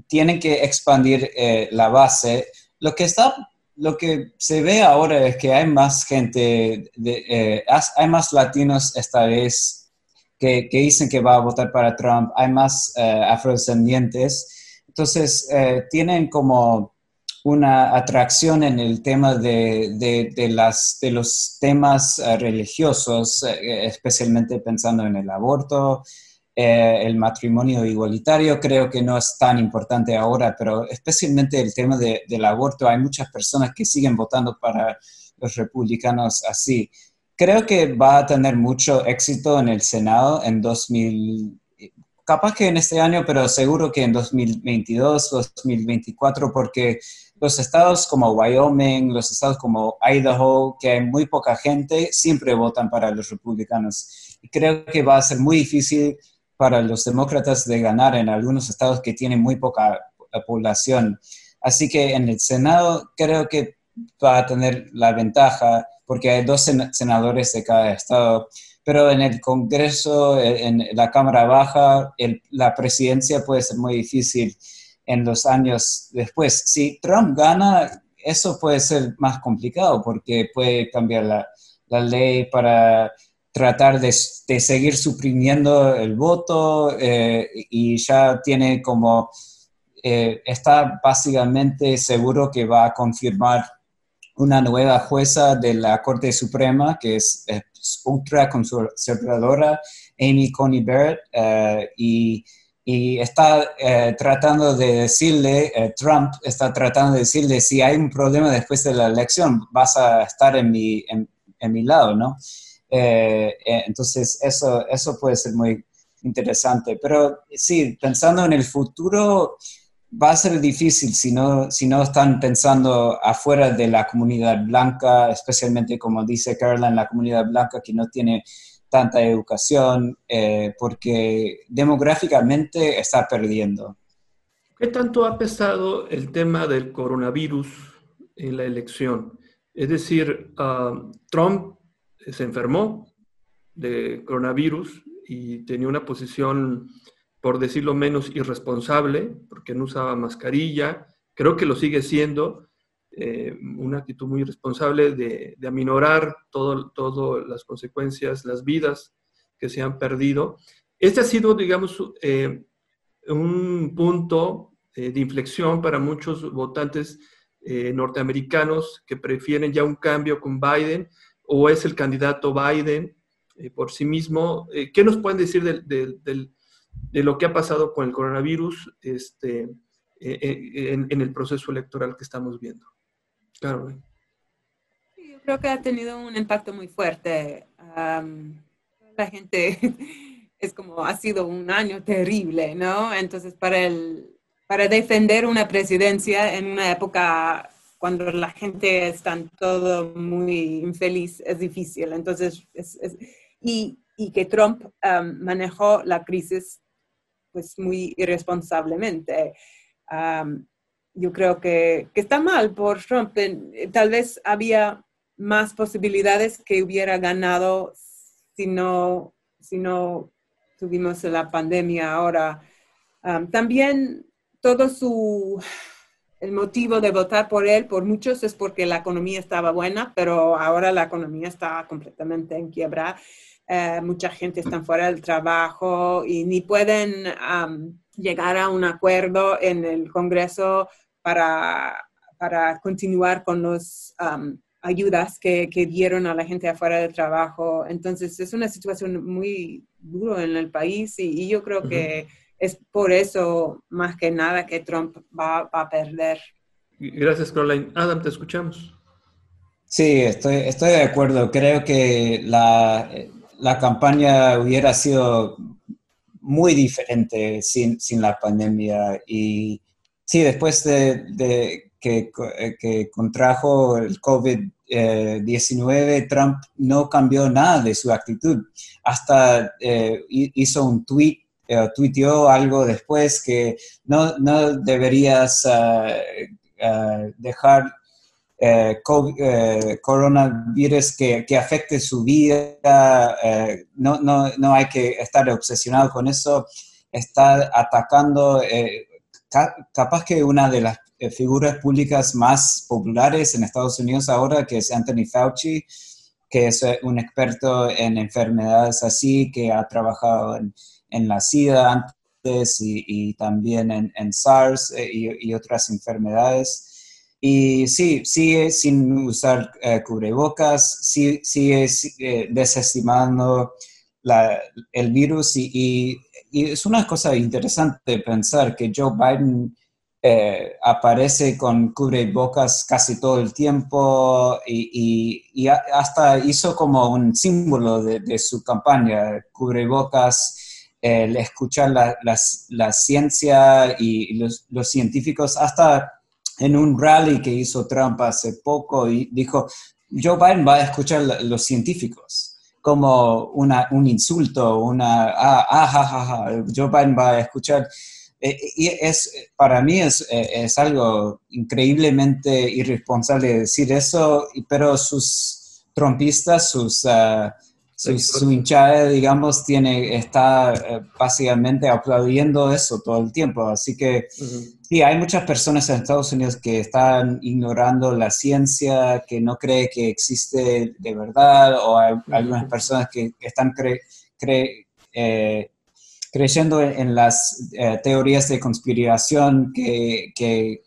tienen que expandir eh, la base. Lo que, está, lo que se ve ahora es que hay más gente, eh, hay más latinos esta vez que, que, dicen que va a votar para Trump, hay más afrodescendientes. Entonces, tienen como una atracción en el tema de, de, las, de los temas eh, religiosos, eh, especialmente pensando en el aborto, eh, el matrimonio igualitario, creo que no es tan importante ahora, pero especialmente el tema del aborto, hay muchas personas que siguen votando para los republicanos así. Creo que va a tener mucho éxito en el Senado en 2000, capaz que en este año, pero seguro que en 2022, 2024, porque los estados como Wyoming, los estados como Idaho, que hay muy poca gente, siempre votan para los republicanos. Y creo que va a ser muy difícil para los demócratas de ganar en algunos estados que tienen muy poca población. Así que en el Senado creo que va a tener la ventaja porque hay dos senadores de cada estado, pero en el Congreso, en la Cámara Baja, la presidencia puede ser muy difícil en los años después. Si Trump gana, eso puede ser más complicado porque puede cambiar la, ley para tratar de, seguir suprimiendo el voto eh, y ya tiene como, eh, está básicamente seguro que va a confirmar una nueva jueza de la Corte Suprema que es, ultra conservadora, Amy Coney Barrett, eh, y y está eh, tratando de decirle, eh, Trump está tratando de decirle, si hay un problema después de la elección, vas a estar en mi, en, mi lado, ¿no? Eh, entonces, eso, eso puede ser muy interesante. Pero sí, pensando en el futuro, va a ser difícil si no, si no están pensando afuera de la comunidad blanca, especialmente como dice Caroline, la comunidad blanca que no tiene tanta educación, eh, porque demográficamente está perdiendo. ¿Qué tanto ha pesado el tema del coronavirus en la elección? Es decir, ah, Trump se enfermó de coronavirus y tenía una posición, por decirlo menos, irresponsable, porque no usaba mascarilla. Creo que lo sigue siendo, eh, una actitud muy responsable de, aminorar todas todo las consecuencias, las vidas que se han perdido. Este ha sido, digamos, eh, un punto eh, de inflexión para muchos votantes norteamericanos que prefieren ya un cambio con Biden o es el candidato Biden por sí mismo. ¿Qué nos pueden decir de, lo que ha pasado con el coronavirus este, en el proceso electoral que estamos viendo? Claro. yo creo que ha tenido un impacto muy fuerte. la gente <laughs> es como, ha sido un año terrible, ¿no? Entonces, para, el, para defender una presidencia en una época cuando la gente está todo muy infeliz, es difícil. Entonces, y, y, que Trump manejó la crisis pues muy irresponsablemente yo creo que, está mal por Trump. Tal vez había más posibilidades que hubiera ganado si no, si no tuvimos la pandemia ahora. Um, también todo su, el motivo de votar por él, por muchos, es porque la economía estaba buena, pero ahora la economía está completamente en quiebra. Eh, mucha gente está fuera del trabajo y ni pueden um, llegar a un acuerdo en el Congreso para, para continuar con las um, ayudas que, que, dieron a la gente afuera del trabajo. Entonces es una situación muy dura en el país y, yo creo que es por eso más que nada que Trump va, a perder. Gracias, Caroline. Adam, te escuchamos. Sí, estoy, estoy de acuerdo. Creo que la, la campaña hubiera sido muy diferente sin, sin la pandemia. Y sí, después de, que, que, contrajo el COVID-19, Trump no cambió nada de su actitud. Hasta eh, hizo un tweet, eh, algo después que no, no deberías ah, ah, dejar eh, eh, coronavirus que, que, afecte su vida, eh, no, no, no, hay que estar obsesionado con eso, está atacando, capaz que una de las figuras públicas más populares en Estados Unidos ahora, que es Anthony Fauci, que es un experto en enfermedades así, que ha trabajado en, en la SIDA antes y, también en, SARS y otras enfermedades y sí, sigue sin usar eh, cubrebocas, sí, sigue eh, desestimando el virus y, es una cosa interesante pensar que Joe Biden eh, aparece con cubrebocas casi todo el tiempo y, hasta hizo como un símbolo de, su campaña, cubrebocas, el escuchar la, ciencia y los, los científicos, hasta en un rally que hizo Trump hace poco y dijo, Joe Biden va a escuchar a los científicos como una, un insulto, una, ah, ah, Joe Biden va a escuchar. Eh, y es, para mí es, eh, es, algo increíblemente irresponsable decir eso, pero sus trompistas, sus... Ah, su, hinchada, digamos, tiene, está eh, básicamente aplaudiendo eso todo el tiempo. Así que sí, hay muchas personas en Estados Unidos que están ignorando la ciencia, que no cree que existe de verdad, o hay algunas personas que están eh, creyendo en las eh, teorías de conspiración que, que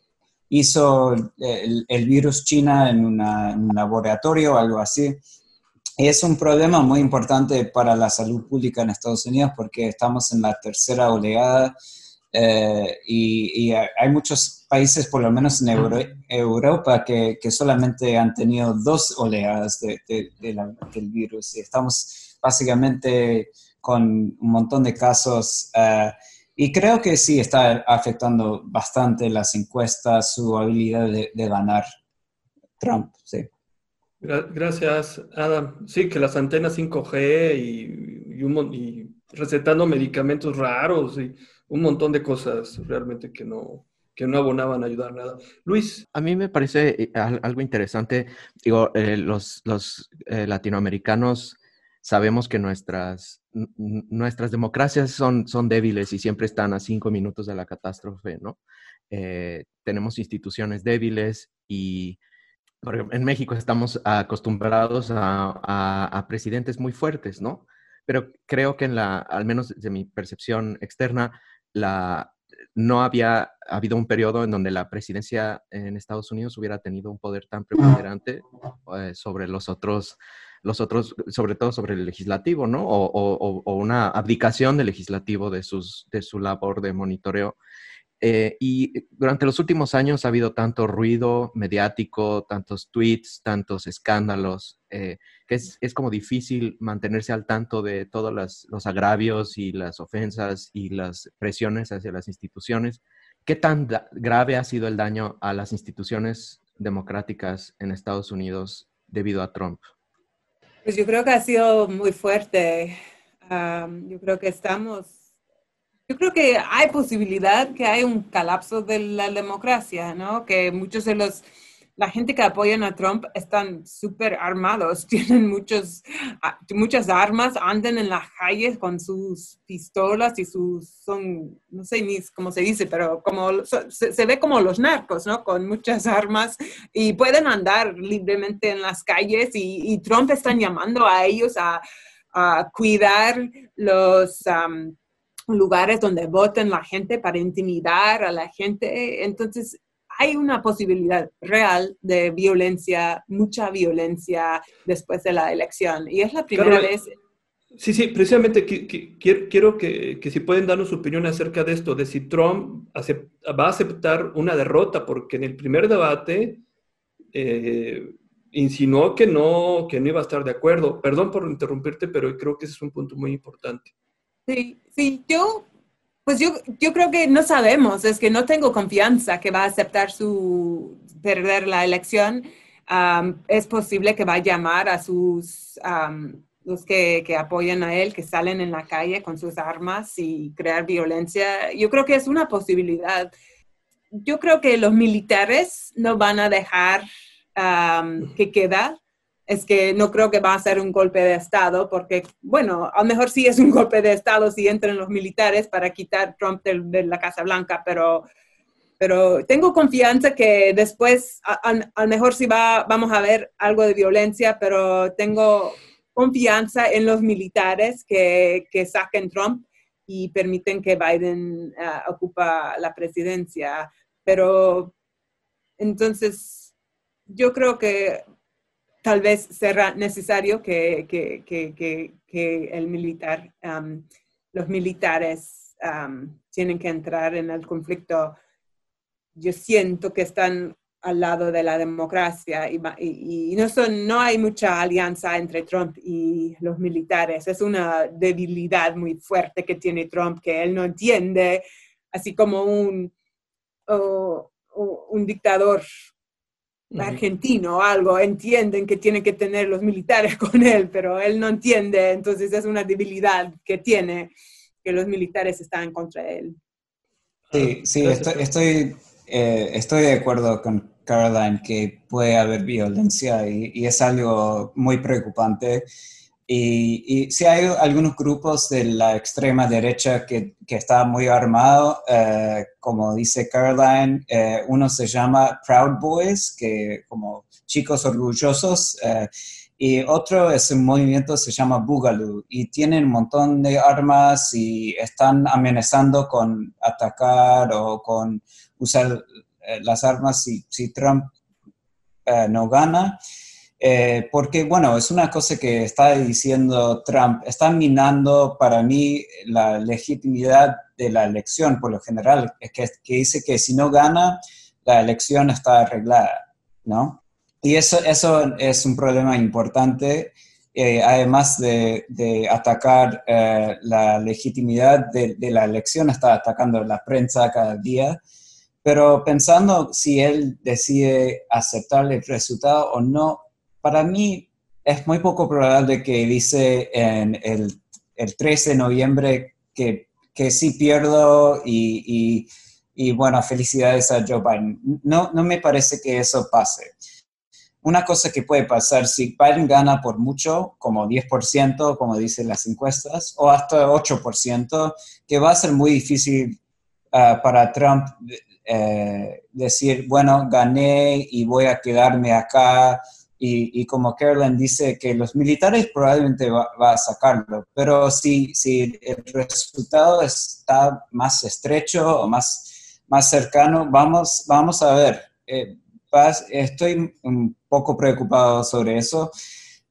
hizo el, virus China en, en un laboratorio o algo así es un problema muy importante para la salud pública en Estados Unidos porque estamos en la tercera oleada eh, y, hay muchos países, por lo menos en Europa, que, solamente han tenido dos oleadas de, del virus y estamos básicamente con un montón de casos. Eh, y creo que sí está afectando bastante las encuestas, su habilidad de, de ganar Trump. Gracias, Adam. Sí, que las antenas 5G y, y, recetando medicamentos raros y un montón de cosas realmente que no, que no abonaban a ayudar nada. Luis. A mí me parece eh, algo interesante. Digo, eh, los, los eh, latinoamericanos sabemos que nuestras, nuestras democracias son, son débiles y siempre están a cinco minutos de la catástrofe, ¿no? tenemos instituciones débiles y en México estamos acostumbrados a, presidentes muy fuertes, ¿no? Pero creo que en la, al menos de mi percepción externa, la, no había habido un periodo en donde la presidencia en Estados Unidos hubiera tenido un poder tan preponderante eh, sobre los otros, los otros, sobre todo sobre el legislativo, ¿no? O, o, una abdicación del legislativo de, sus, de su labor de monitoreo eh, y durante los últimos años ha habido tanto ruido mediático, tantos tweets, tantos escándalos, eh, que es, es, como difícil mantenerse al tanto de todos los, los, agravios y las ofensas y las presiones hacia las instituciones. ¿Qué tan grave ha sido el daño a las instituciones democráticas en Estados Unidos debido a Trump? Pues yo creo que ha sido muy fuerte. yo creo que estamos yo creo que hay posibilidad que hay un colapso de la democracia, ¿no? Que muchos de los la gente que apoyan a Trump están súper armados, <laughs> tienen muchos, ah, muchas armas, andan en las calles con sus pistolas y sus, son, no sé ni cómo se dice, pero como se, ve como los narcos, ¿no? Con muchas <laughs> armas y pueden andar libremente en las calles y, Trump están llamando a ellos a, cuidar los... lugares donde voten la gente para intimidar a la gente. Entonces, hay una posibilidad real de violencia, mucha violencia después de la elección. Y es la primera vez. Sí, sí, precisamente quiero que, si pueden darnos su opinión acerca de esto, de si Trump va a aceptar una derrota, porque en el primer debate eh, insinuó que no, que no iba a estar de acuerdo. Perdón por interrumpirte, pero creo que ese es un punto muy importante. Sí, sí, yo pues yo, yo creo que no sabemos, es que no tengo confianza que va a aceptar su perder la elección. es posible que va a llamar a sus los que, que, apoyan a él, que salen en la calle con sus armas y crear violencia. Yo creo que es una posibilidad. Yo creo que los militares no van a dejar que queda es que no creo que va a ser un golpe de Estado, porque, bueno, a lo mejor sí es un <laughs> golpe de Estado si entran los militares para quitar Trump de, la Casa Blanca, pero, pero tengo confianza que después, a, lo mejor sí va, vamos a ver algo de violencia, pero tengo confianza en los militares que, que saquen Trump y permiten que Biden uh, ocupa la presidencia. Pero entonces, yo creo que tal vez será necesario que, el militar, los militares tienen que entrar en el conflicto. Yo siento que están al lado de la democracia y, no, son, no hay mucha alianza entre Trump y los militares. Es una debilidad muy fuerte que tiene Trump que él no entiende, así como un, un dictador argentino o algo, entienden que tienen que tener los militares <laughs> con él, pero él no entiende, entonces es una debilidad que tiene que los militares están contra él. Sí, sí, estoy, eh, estoy, de acuerdo con Caroline que puede haber violencia y, y es algo muy preocupante. Y, y sí hay algunos grupos de la extrema derecha que, que están muy armados, eh, como dice Caroline, eh, uno se llama Proud Boys, que como chicos orgullosos, eh, y otro es un movimiento se llama Boogaloo, y tienen un montón de armas y están amenazando con atacar o con usar las armas si, si Trump no gana. Eh, porque, bueno, es una cosa que está diciendo Trump, está minando para mí la legitimidad de la elección por lo general, es que, dice que si no gana, la elección está arreglada, ¿no? Y eso, eso es un problema importante, eh, además de, atacar eh, la legitimidad de, de, la elección, está atacando la prensa cada día. Pero pensando si él decide aceptar el resultado o no, para mí es muy poco probable que dice en el, el 13 de noviembre que, que sí pierdo y, y, bueno, felicidades a Joe Biden. No, no me parece que eso pase. Una cosa que puede pasar si Biden gana por mucho, como 10%, como dicen las encuestas, o hasta 8%, que va a ser muy difícil ah, para Trump eh, decir, bueno, gané y voy a quedarme acá y, como Carolyn dice, que los militares probablemente va, a sacarlo, pero si, si el resultado está más estrecho o más, más cercano, vamos, vamos a ver. Eh, estoy un poco preocupado sobre eso,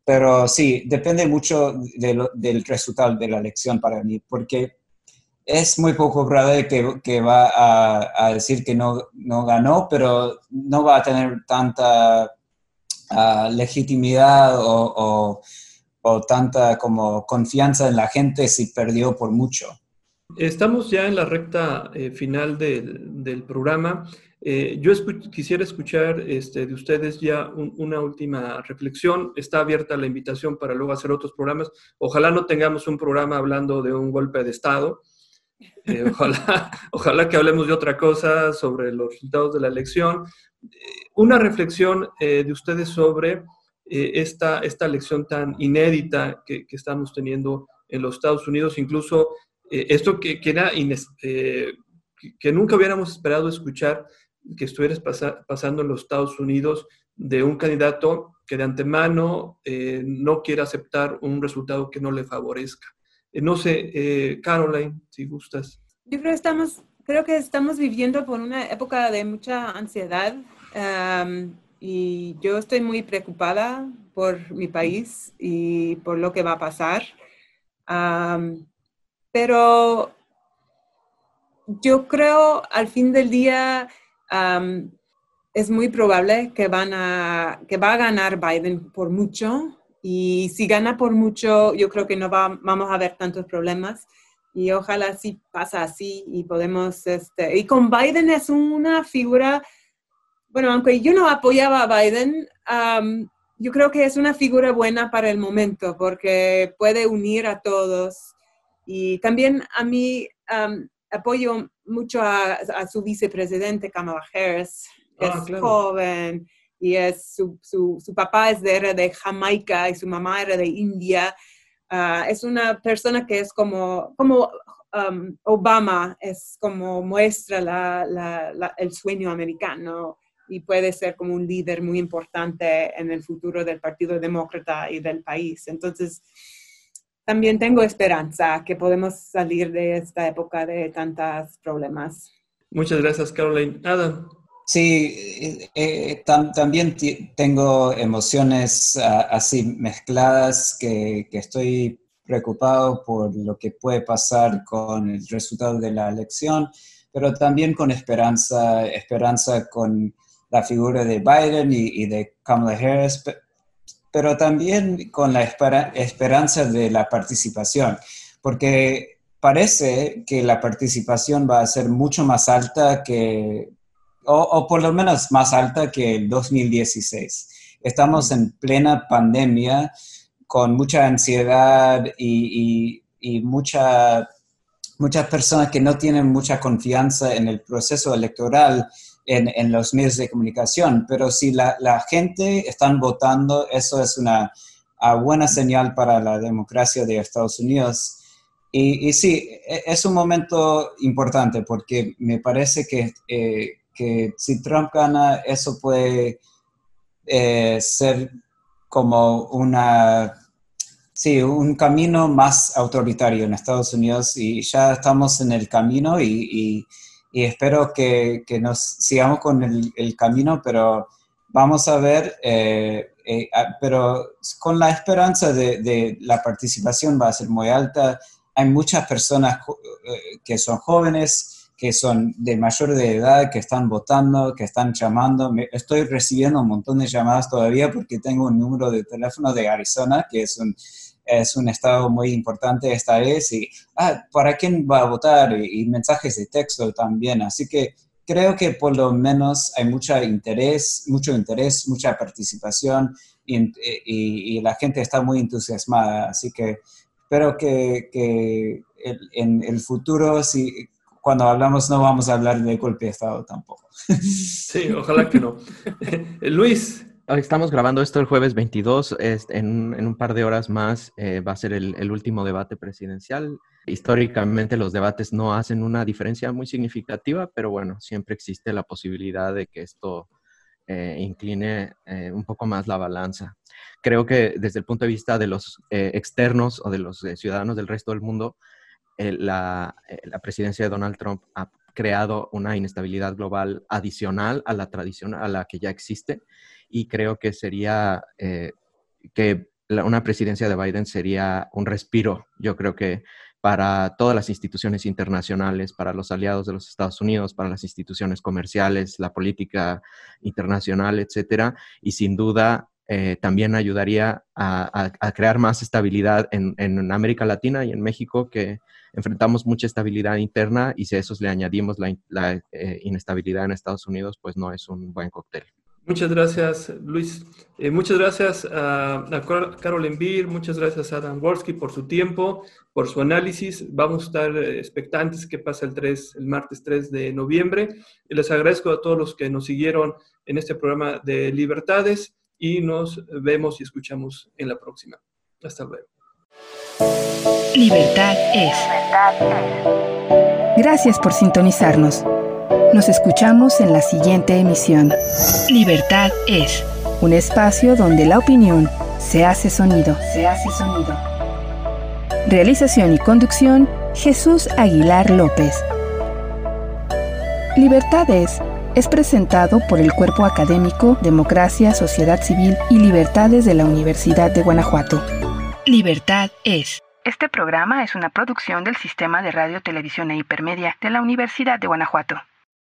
pero sí, depende mucho del resultado de la elección para mí, porque es muy poco probable que, que va a, a, decir que no, no ganó, pero no va a tener tanta legitimidad o, tanta como confianza en la gente si perdió por mucho. Estamos ya en la recta eh, final del, programa. Eh, yo quisiera escuchar este, de ustedes ya una última reflexión. Está abierta la invitación para luego hacer otros programas. Ojalá no tengamos un programa hablando de un golpe de Estado, Eh, ojalá, <laughs> ojalá que hablemos de otra cosa sobre los resultados de la elección. Eh, una reflexión de ustedes sobre esta, esta elección tan inédita que, estamos teniendo en los Estados Unidos, incluso esto que, que era que nunca hubiéramos esperado escuchar que estuviera pasando en los Estados Unidos de un candidato que de antemano eh, no quiere aceptar un resultado que no le favorezca. Eh, no sé, eh, Caroline, si gustas. Yo creo que estamos, creo que estamos viviendo por una época de mucha ansiedad y yo estoy muy preocupada por mi país y por lo que va a pasar. pero yo creo al fin del día es muy probable que, van a, que va a ganar Biden por mucho y si gana por mucho, yo creo que no va, vamos a ver tantos problemas y ojalá sí pasa así y podemos, este, y con Biden es una figura, bueno, aunque yo no apoyaba a Biden, yo creo que es una figura buena para el momento porque puede unir a todos. Y también a mí apoyo mucho a, su vicepresidente Kamala Harris, que ah, es joven y es su, su, papá es de, de Jamaica y su mamá era de India. Ah, es una persona que es como, como um, Obama, es como muestra la, el sueño americano y puede ser como un líder muy importante en el futuro del Partido Demócrata y del país. Entonces, también tengo esperanza que podemos salir de esta época de tantos problemas. Muchas gracias, Caroline. Adam. Sí, eh, eh, también tengo emociones ah, así mezcladas que, que, estoy preocupado por lo que puede pasar con el resultado de la elección, pero también con esperanza, esperanza con la figura de Biden y, y de Kamala Harris, pero también con la esperanza de la participación, porque parece que la participación va a ser mucho más alta que, o, por lo menos más alta que el 2016. Estamos en plena pandemia con mucha ansiedad y, y, mucha, muchas personas que no tienen mucha confianza en el proceso electoral en, los medios de comunicación, pero si la, gente está votando, eso es una buena señal para la democracia de Estados Unidos. Y, sí, e, es un momento importante porque me parece que, eh, que si Trump gana, eso puede eh, ser como una, sí, un camino más autoritario en Estados Unidos y ya estamos en el camino y y espero que, que nos sigamos con el, camino, pero vamos a ver, eh, eh, pero con la esperanza de, de, la participación va a ser muy alta. Hay muchas personas eh, que son jóvenes, que son de mayor de edad, que están votando, que están llamando. estoy recibiendo un montón de llamadas todavía porque tengo un número de teléfono de Arizona, que es un es un estado muy importante esta vez y, ah, ¿para quién va a votar? Y, mensajes de texto también. Así que creo que por lo menos hay mucho interés, mucho interés, mucha participación y, la gente está muy entusiasmada. Así que espero que, que en el futuro, si, cuando hablamos no vamos a hablar de golpe de Estado tampoco. Sí, ojalá que no. <laughs> Luis, Estamos grabando esto el jueves 22. en, un par de horas más eh, va a ser el, último debate presidencial. Históricamente los debates no hacen una diferencia muy significativa, pero bueno, siempre existe la posibilidad de que esto eh, incline eh, un poco más la balanza. Creo que desde el punto de vista de los externos o de los ciudadanos del resto del mundo, la, la presidencia de Donald Trump ha creado una inestabilidad global adicional a la tradición a la que ya existe y creo que sería eh, que una presidencia de Biden sería un respiro, yo creo que para todas las instituciones internacionales, para los aliados de los Estados Unidos, para las instituciones comerciales, la política internacional, etcétera, y sin duda eh, también ayudaría a, crear más estabilidad en, América Latina y en México, que enfrentamos mucha estabilidad interna y si a eso le añadimos la, eh, inestabilidad en Estados Unidos, pues no es un buen cóctel. Muchas gracias, Luis. Eh, muchas gracias a, Carol Envir, muchas gracias a Adam Wolski por su tiempo, por su análisis. Vamos a estar eh, expectantes qué pasa el, 3, el martes 3 de noviembre. Les agradezco a todos los que nos siguieron en este programa de Libertades y nos vemos y escuchamos en la próxima. Hasta luego. Libertad es. Gracias por sintonizarnos. Nos escuchamos en la siguiente emisión. Libertad es un espacio donde la opinión se hace sonido. Se hace sonido. Realización y conducción, Jesús Aguilar López. Libertades es presentado por el Cuerpo Académico Democracia, Sociedad Civil y Libertades de la Universidad de Guanajuato. Libertad es. Este programa es una producción del Sistema de Radio, Televisión e Hipermedia de la Universidad de Guanajuato.